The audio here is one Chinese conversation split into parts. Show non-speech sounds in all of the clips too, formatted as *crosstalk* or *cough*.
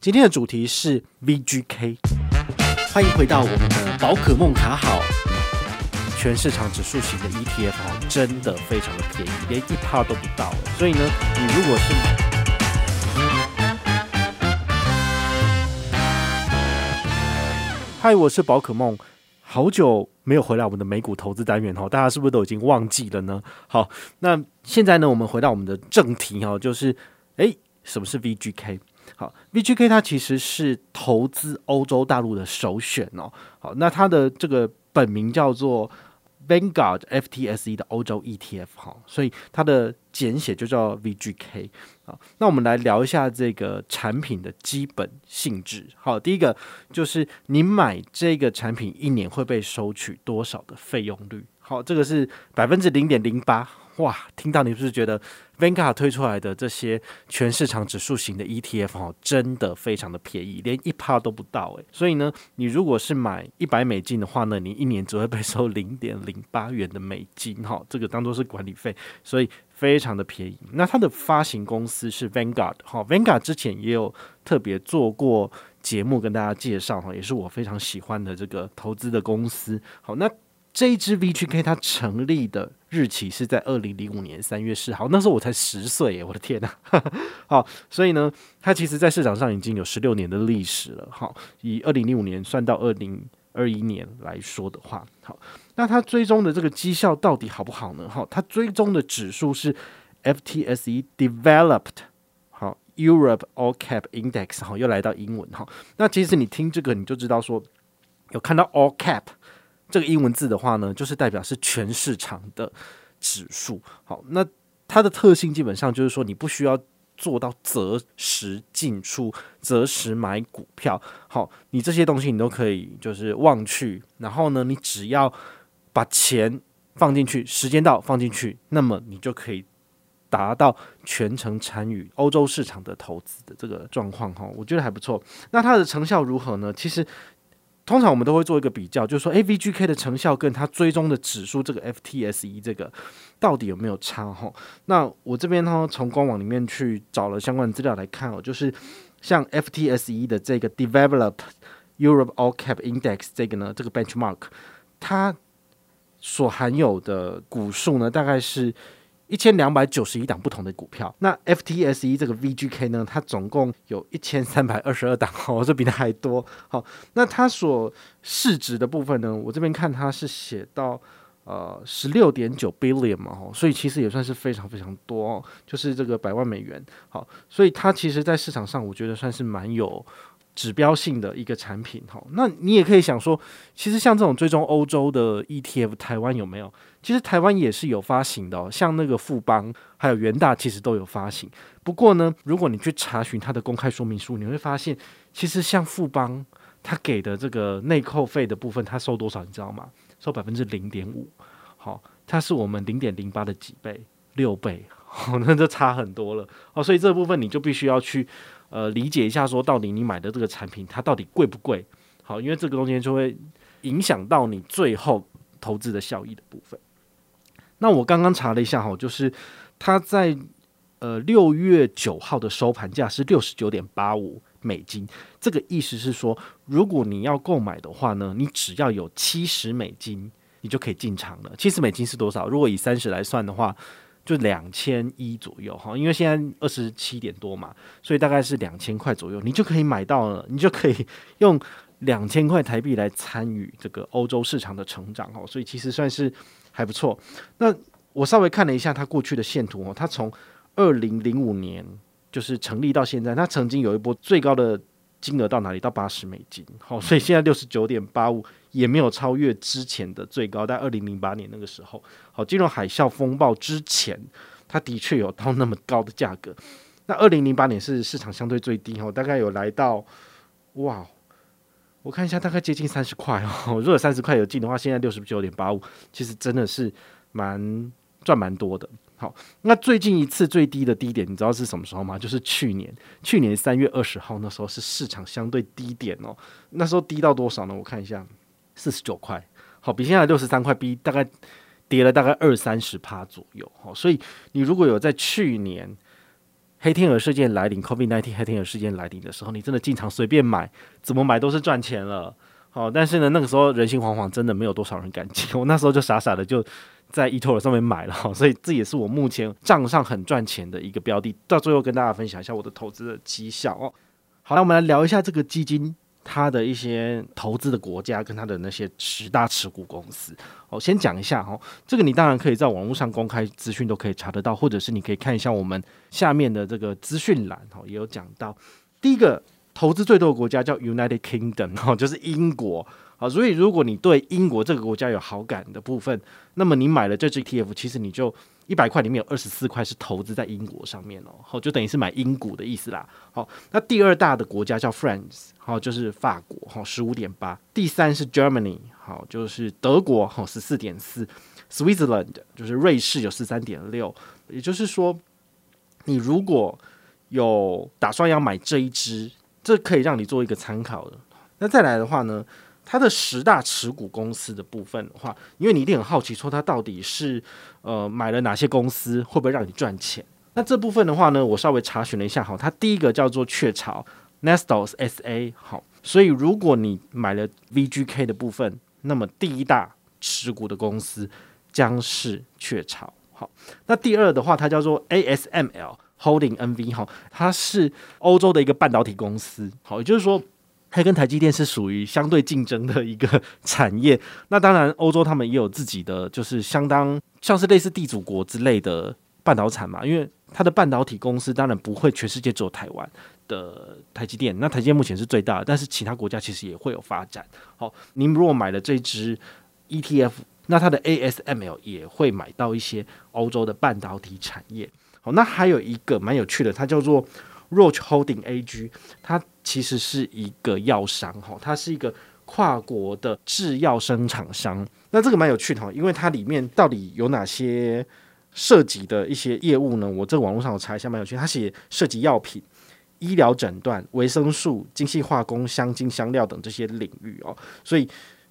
今天的主题是 VGK，欢迎回到我们的宝可梦卡好，全市场指数型的 ETF 哦，真的非常的便宜，连一趴都不到。所以呢，你如果是，嗨，我是宝可梦，好久没有回来我们的美股投资单元哦，大家是不是都已经忘记了呢？好，那现在呢，我们回到我们的正题哦，就是诶，什么是 VGK？好，VGK 它其实是投资欧洲大陆的首选哦。好，那它的这个本名叫做 Vanguard FTSE 的欧洲 ETF 哈，所以它的简写就叫 VGK 啊。那我们来聊一下这个产品的基本性质。好，第一个就是你买这个产品一年会被收取多少的费用率？好，这个是百分之零点零八。哇，听到你是不是觉得 Vanguard 推出来的这些全市场指数型的 ETF 哦，真的非常的便宜，连一趴都不到诶。所以呢，你如果是买一百美金的话呢，你一年只会被收零点零八元的美金哈，这个当做是管理费，所以非常的便宜。那它的发行公司是 Vanguard 哈，Vanguard 之前也有特别做过节目跟大家介绍哈，也是我非常喜欢的这个投资的公司。好，那。这一支 VGK 它成立的日期是在二零零五年三月四号，那时候我才十岁耶，我的天呐！*laughs* 好，所以呢，它其实在市场上已经有十六年的历史了。好，以二零零五年算到二零二一年来说的话，好，那它追踪的这个绩效到底好不好呢？好，它追踪的指数是 FTSE Developed 好 Europe All Cap Index 好，又来到英文哈。那其实你听这个你就知道说，有看到 All Cap。这个英文字的话呢，就是代表是全市场的指数。好，那它的特性基本上就是说，你不需要做到择时进出、择时买股票。好，你这些东西你都可以就是忘去，然后呢，你只要把钱放进去，时间到放进去，那么你就可以达到全程参与欧洲市场的投资的这个状况。哈，我觉得还不错。那它的成效如何呢？其实。通常我们都会做一个比较，就是说，A V G K 的成效跟它追踪的指数这个 FTSE 这个到底有没有差？哈，那我这边呢，从官网里面去找了相关的资料来看哦，就是像 FTSE 的这个 Develop Europe All Cap Index 这个呢，这个 benchmark 它所含有的股数呢，大概是。一千两百九十一档不同的股票，那 FTSE 这个 VGK 呢，它总共有一千三百二十二档哦，这比它还多。好，那它所市值的部分呢，我这边看它是写到呃十六点九 billion 嘛，哦，所以其实也算是非常非常多哦，就是这个百万美元。好，所以它其实在市场上，我觉得算是蛮有。指标性的一个产品，哈，那你也可以想说，其实像这种追踪欧洲的 ETF，台湾有没有？其实台湾也是有发行的哦，像那个富邦还有元大，其实都有发行。不过呢，如果你去查询它的公开说明书，你会发现，其实像富邦，它给的这个内扣费的部分，它收多少？你知道吗？收百分之零点五，好，它是我们零点零八的几倍，六倍，好，那就差很多了哦。所以这部分你就必须要去。呃，理解一下，说到底你买的这个产品它到底贵不贵？好，因为这个东西就会影响到你最后投资的效益的部分。那我刚刚查了一下哈，就是它在呃六月九号的收盘价是六十九点八五美金，这个意思是说，如果你要购买的话呢，你只要有七十美金，你就可以进场了。七十美金是多少？如果以三十来算的话。就两千一左右哈，因为现在二十七点多嘛，所以大概是两千块左右，你就可以买到了，你就可以用两千块台币来参与这个欧洲市场的成长哦，所以其实算是还不错。那我稍微看了一下它过去的线图哦，它从二零零五年就是成立到现在，它曾经有一波最高的。金额到哪里？到八十美金，好，所以现在六十九点八五也没有超越之前的最高，在二零零八年那个时候，好，金融海啸风暴之前，它的确有到那么高的价格。那二零零八年是市场相对最低，哦，大概有来到，哇，我看一下，大概接近三十块 *laughs* 哦。如果三十块有进的话，现在六十九点八五，其实真的是蛮赚蛮多的。好，那最近一次最低的低点，你知道是什么时候吗？就是去年，去年三月二十号，那时候是市场相对低点哦。那时候低到多少呢？我看一下，四十九块，好，比现在六十三块低，大概跌了大概二三十趴左右。好，所以你如果有在去年黑天鹅事件来临，COVID-19 黑天鹅事件来临的时候，你真的进场随便买，怎么买都是赚钱了。哦，但是呢，那个时候人心惶惶，真的没有多少人敢进。我那时候就傻傻的就在 eToro 上面买了，所以这也是我目前账上很赚钱的一个标的。到最后跟大家分享一下我的投资的绩效哦。好，那我们来聊一下这个基金。它的一些投资的国家跟它的那些十大持股公司，我先讲一下哈，这个你当然可以在网络上公开资讯都可以查得到，或者是你可以看一下我们下面的这个资讯栏哈，也有讲到。第一个投资最多的国家叫 United Kingdom 哈，*laughs* 就是英国。好，所以如果你对英国这个国家有好感的部分，那么你买了这支 ETF，其实你就一百块里面有二十四块是投资在英国上面哦，好，就等于是买英股的意思啦。好，那第二大的国家叫 France，好，就是法国，好，十五点八。第三是 Germany，好，就是德国，好，十四点四。Switzerland 就是瑞士，有十三点六。也就是说，你如果有打算要买这一支，这可以让你做一个参考的。那再来的话呢？它的十大持股公司的部分的话，因为你一定很好奇，说它到底是呃买了哪些公司，会不会让你赚钱？那这部分的话呢，我稍微查询了一下，好，它第一个叫做雀巢 Nestos SA，好，所以如果你买了 VGK 的部分，那么第一大持股的公司将是雀巢，好，那第二的话，它叫做 ASML Holding NV，哈，它是欧洲的一个半导体公司，好，也就是说。它跟台积电是属于相对竞争的一个产业。那当然，欧洲他们也有自己的，就是相当像是类似地主国之类的半导产嘛。因为它的半导体公司当然不会全世界只有台湾的台积电。那台积电目前是最大的，但是其他国家其实也会有发展。好，您如果买了这支 ETF，那它的 ASML 也会买到一些欧洲的半导体产业。那还有一个蛮有趣的，它叫做。Roach Holding AG，它其实是一个药商哈，它是一个跨国的制药生产商。那这个蛮有趣的哈，因为它里面到底有哪些涉及的一些业务呢？我这网络上我查一下，蛮有趣。它写涉及药品、医疗诊断、维生素、精细化工、香精、香料等这些领域哦，所以。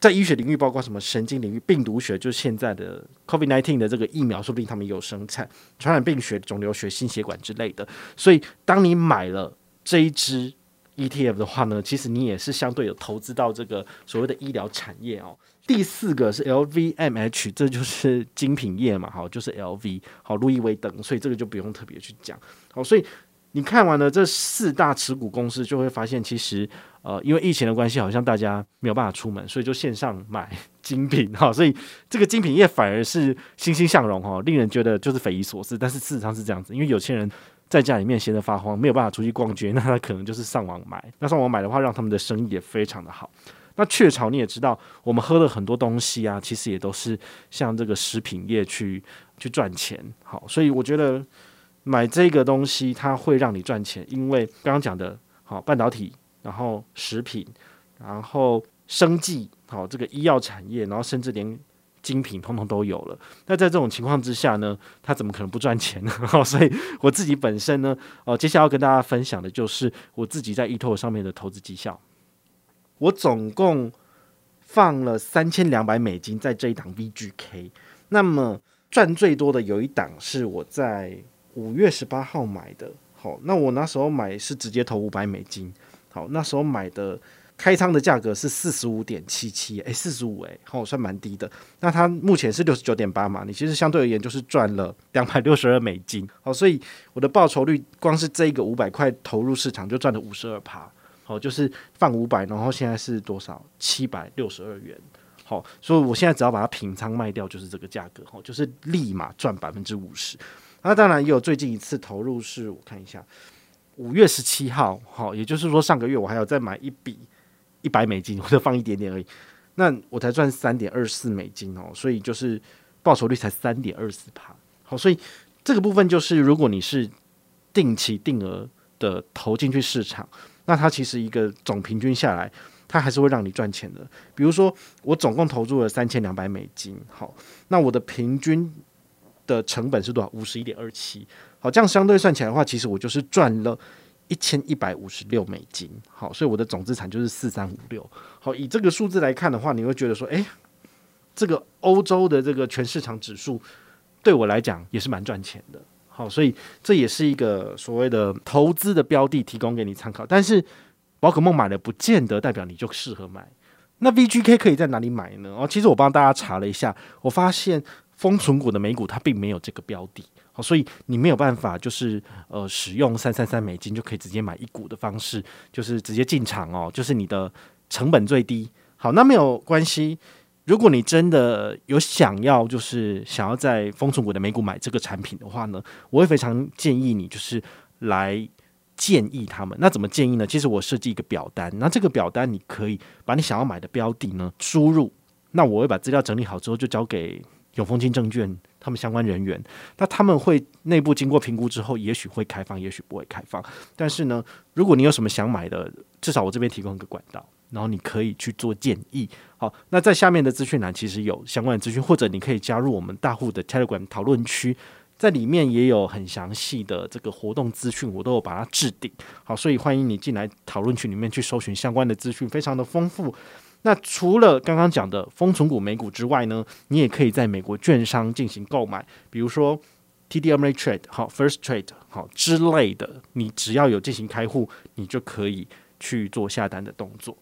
在医学领域，包括什么神经领域、病毒学，就是现在的 COVID-19 的这个疫苗，说不定他们有生产传染病学、肿瘤学、心血管之类的。所以，当你买了这一支 ETF 的话呢，其实你也是相对有投资到这个所谓的医疗产业哦。第四个是 LVMH，这就是精品业嘛，好，就是 LV，好，路易威登，所以这个就不用特别去讲。好，所以。你看完了这四大持股公司，就会发现，其实呃，因为疫情的关系，好像大家没有办法出门，所以就线上买精品 *laughs* 哈，所以这个精品业反而是欣欣向荣哈，令人觉得就是匪夷所思。但是事实上是这样子，因为有钱人在家里面闲得发慌，没有办法出去逛街，那他可能就是上网买。*laughs* 那上网买的话，让他们的生意也非常的好。那雀巢你也知道，我们喝了很多东西啊，其实也都是像这个食品业去去赚钱。好，所以我觉得。买这个东西，它会让你赚钱，因为刚刚讲的，好半导体，然后食品，然后生计，好这个医药产业，然后甚至连精品通通都有了。那在这种情况之下呢，它怎么可能不赚钱呢？*laughs* 所以我自己本身呢，哦，接下来要跟大家分享的就是我自己在 ETO 上面的投资绩效。我总共放了三千两百美金在这一档 VGK，那么赚最多的有一档是我在。五月十八号买的，好，那我那时候买是直接投五百美金，好，那时候买的开仓的价格是四十五点七七，诶，四十五，诶，好，算蛮低的。那它目前是六十九点八嘛，你其实相对而言就是赚了两百六十二美金，好，所以我的报酬率光是这个五百块投入市场就赚了五十二趴，好，就是放五百，然后现在是多少？七百六十二元，好，所以我现在只要把它平仓卖掉就是这个价格，好，就是立马赚百分之五十。那当然也有最近一次投入，是我看一下，五月十七号，好，也就是说上个月我还要再买一笔一百美金，*laughs* 我就放一点点而已，那我才赚三点二四美金哦，所以就是报酬率才三点二四趴，好，所以这个部分就是如果你是定期定额的投进去市场，那它其实一个总平均下来，它还是会让你赚钱的。比如说我总共投入了三千两百美金，好，那我的平均。的成本是多少？五十一点二七。好，这样相对算起来的话，其实我就是赚了一千一百五十六美金。好，所以我的总资产就是四三五六。好，以这个数字来看的话，你会觉得说，诶，这个欧洲的这个全市场指数对我来讲也是蛮赚钱的。好，所以这也是一个所谓的投资的标的，提供给你参考。但是宝可梦买了，不见得代表你就适合买。那 VGK 可以在哪里买呢？哦，其实我帮大家查了一下，我发现封存股的美股它并没有这个标的，好，所以你没有办法就是呃使用三三三美金就可以直接买一股的方式，就是直接进场哦，就是你的成本最低。好，那没有关系。如果你真的有想要，就是想要在封存股的美股买这个产品的话呢，我会非常建议你就是来建议他们。那怎么建议呢？其实我设计一个表单，那这个表单你可以把你想要买的标的呢输入，那我会把资料整理好之后就交给永丰金证券他们相关人员，那他们会内部经过评估之后，也许会开放，也许不会开放。但是呢，如果你有什么想买的，至少我这边提供一个管道。然后你可以去做建议，好，那在下面的资讯栏其实有相关的资讯，或者你可以加入我们大户的 Telegram 讨论区，在里面也有很详细的这个活动资讯，我都有把它置顶，好，所以欢迎你进来讨论区里面去搜寻相关的资讯，非常的丰富。那除了刚刚讲的封存股美股之外呢，你也可以在美国券商进行购买，比如说 TD Ameritrade 好 First Trade 好之类的，你只要有进行开户，你就可以去做下单的动作。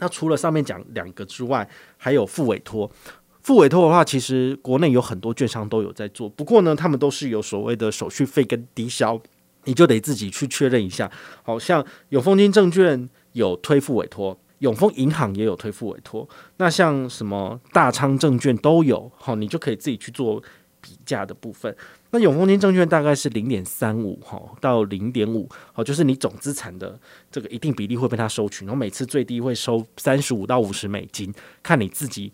那除了上面讲两个之外，还有副委托。副委托的话，其实国内有很多券商都有在做，不过呢，他们都是有所谓的手续费跟低消，你就得自己去确认一下。好像永丰金证券有推副委托，永丰银行也有推付委托，那像什么大昌证券都有，好，你就可以自己去做比价的部分。那永丰金证券大概是零点三五哈到零点五，好，就是你总资产的这个一定比例会被它收取，然后每次最低会收三十五到五十美金，看你自己。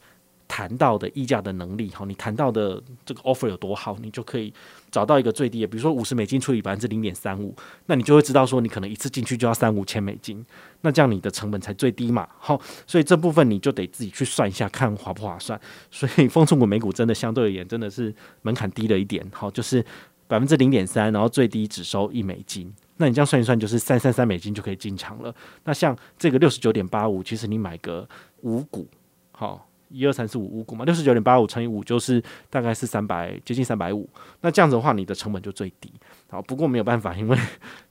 谈到的议价的能力，好，你谈到的这个 offer 有多好，你就可以找到一个最低的，比如说五十美金除以百分之零点三五，那你就会知道说你可能一次进去就要三五千美金，那这样你的成本才最低嘛，好，所以这部分你就得自己去算一下，看划不划算。*laughs* 所以丰存股美股真的相对而言真的是门槛低了一点，好，就是百分之零点三，然后最低只收一美金，那你这样算一算就是三三三美金就可以进场了。那像这个六十九点八五，其实你买个五股，好。一二三四五五股嘛，六十九点八五乘以五就是大概是三百，接近三百五。那这样子的话，你的成本就最低。好，不过没有办法，因为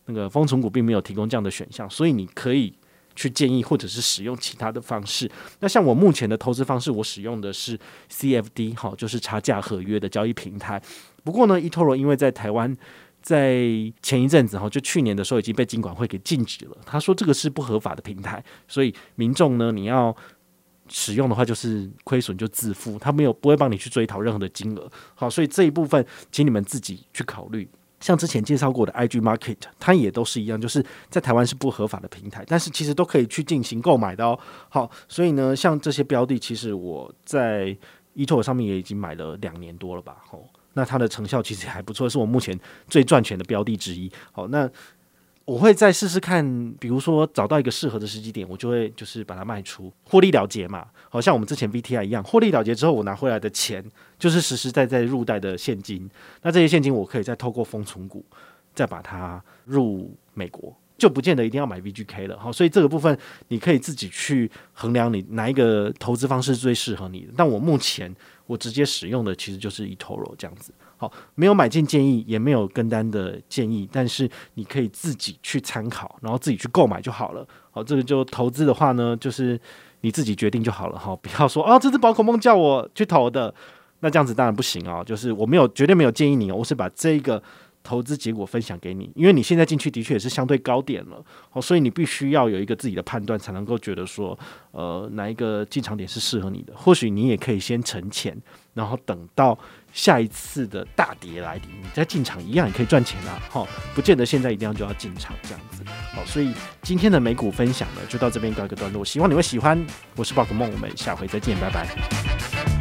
那个丰存股并没有提供这样的选项，所以你可以去建议或者是使用其他的方式。那像我目前的投资方式，我使用的是 CFD，好，就是差价合约的交易平台。不过呢，eToro 因为在台湾在前一阵子哈，就去年的时候已经被金管会给禁止了。他说这个是不合法的平台，所以民众呢，你要。使用的话就是亏损就自负，他没有不会帮你去追讨任何的金额。好，所以这一部分请你们自己去考虑。像之前介绍过的 IG Market，它也都是一样，就是在台湾是不合法的平台，但是其实都可以去进行购买的哦。好，所以呢，像这些标的，其实我在 eToro 上面也已经买了两年多了吧。好，那它的成效其实还不错，是我目前最赚钱的标的之一。好，那。我会再试试看，比如说找到一个适合的时机点，我就会就是把它卖出，获利了结嘛。好像我们之前 VTI 一样，获利了结之后，我拿回来的钱就是实实在在入袋的现金。那这些现金我可以再透过封存股再把它入美国，就不见得一定要买 VGK 了。好，所以这个部分你可以自己去衡量，你哪一个投资方式最适合你的。但我目前我直接使用的其实就是 eToro 这样子。没有买进建议，也没有跟单的建议，但是你可以自己去参考，然后自己去购买就好了。好，这个就投资的话呢，就是你自己决定就好了。哈，不要说啊，这只宝可梦叫我去投的，那这样子当然不行啊。就是我没有绝对没有建议你，我是把这个。投资结果分享给你，因为你现在进去的确也是相对高点了，哦，所以你必须要有一个自己的判断，才能够觉得说，呃，哪一个进场点是适合你的。或许你也可以先存钱，然后等到下一次的大跌来临，你再进场一样也可以赚钱啊，哈，不见得现在一定要就要进场这样子。好，所以今天的美股分享呢，就到这边告一个段落，希望你会喜欢。我是宝可梦，我们下回再见，拜拜。